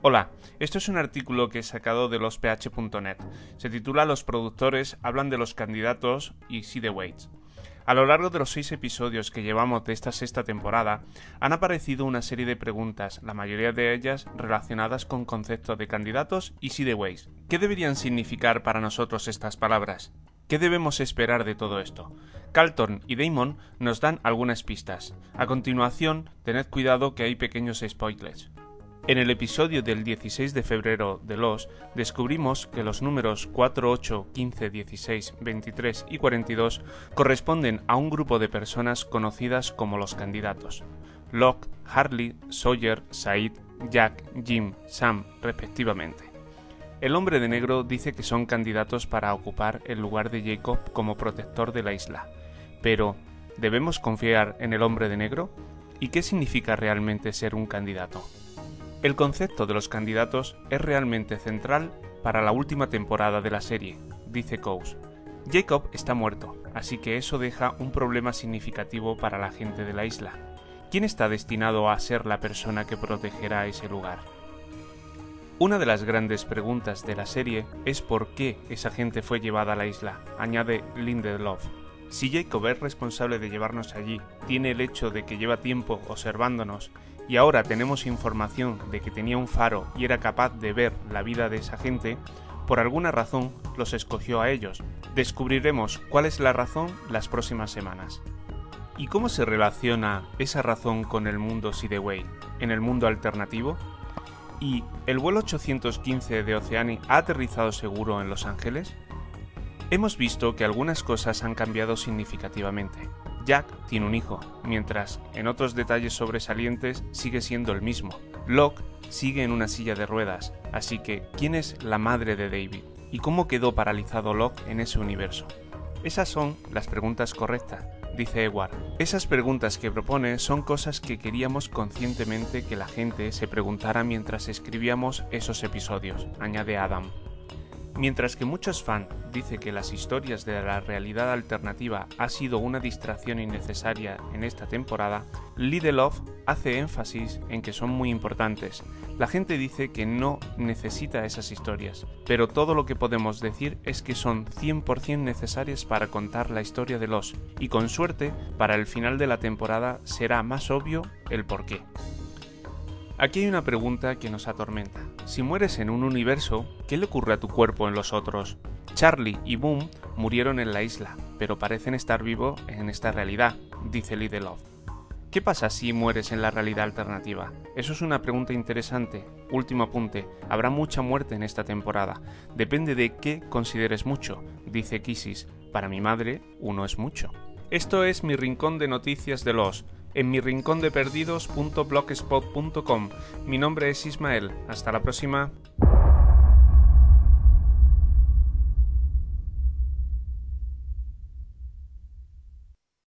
Hola, esto es un artículo que he sacado de losph.net. Se titula Los productores hablan de los candidatos y see the weights. A lo largo de los seis episodios que llevamos de esta sexta temporada, han aparecido una serie de preguntas, la mayoría de ellas relacionadas con conceptos de candidatos y see the weights. ¿Qué deberían significar para nosotros estas palabras? ¿Qué debemos esperar de todo esto? Calton y Damon nos dan algunas pistas. A continuación, tened cuidado que hay pequeños spoilers. En el episodio del 16 de febrero de Los, descubrimos que los números 4, 8, 15, 16, 23 y 42 corresponden a un grupo de personas conocidas como los candidatos. Locke, Harley, Sawyer, Said, Jack, Jim, Sam, respectivamente. El hombre de negro dice que son candidatos para ocupar el lugar de Jacob como protector de la isla. Pero, ¿debemos confiar en el hombre de negro? ¿Y qué significa realmente ser un candidato? El concepto de los candidatos es realmente central para la última temporada de la serie, dice Coase. Jacob está muerto, así que eso deja un problema significativo para la gente de la isla. ¿Quién está destinado a ser la persona que protegerá ese lugar? Una de las grandes preguntas de la serie es por qué esa gente fue llevada a la isla, añade Lindelof. Si Jacob es responsable de llevarnos allí, tiene el hecho de que lleva tiempo observándonos y ahora tenemos información de que tenía un faro y era capaz de ver la vida de esa gente, por alguna razón los escogió a ellos. Descubriremos cuál es la razón las próximas semanas. ¿Y cómo se relaciona esa razón con el mundo Sideway, en el mundo alternativo? ¿Y el vuelo 815 de Oceani ha aterrizado seguro en Los Ángeles? Hemos visto que algunas cosas han cambiado significativamente. Jack tiene un hijo, mientras en otros detalles sobresalientes sigue siendo el mismo. Locke sigue en una silla de ruedas, así que ¿quién es la madre de David? ¿Y cómo quedó paralizado Locke en ese universo? Esas son las preguntas correctas, dice Edward. Esas preguntas que propone son cosas que queríamos conscientemente que la gente se preguntara mientras escribíamos esos episodios, añade Adam. Mientras que muchos fans dicen que las historias de la realidad alternativa ha sido una distracción innecesaria en esta temporada, Lidlov hace énfasis en que son muy importantes. La gente dice que no necesita esas historias, pero todo lo que podemos decir es que son 100% necesarias para contar la historia de los, y con suerte, para el final de la temporada será más obvio el porqué. Aquí hay una pregunta que nos atormenta. Si mueres en un universo, ¿qué le ocurre a tu cuerpo en los otros? Charlie y Boom murieron en la isla, pero parecen estar vivos en esta realidad, dice Love. ¿Qué pasa si mueres en la realidad alternativa? Eso es una pregunta interesante. Último apunte, habrá mucha muerte en esta temporada. Depende de qué consideres mucho, dice Kissis. Para mi madre, uno es mucho. Esto es mi rincón de noticias de los en mi rincón de perdidos.blogspot.com. Mi nombre es Ismael. Hasta la próxima.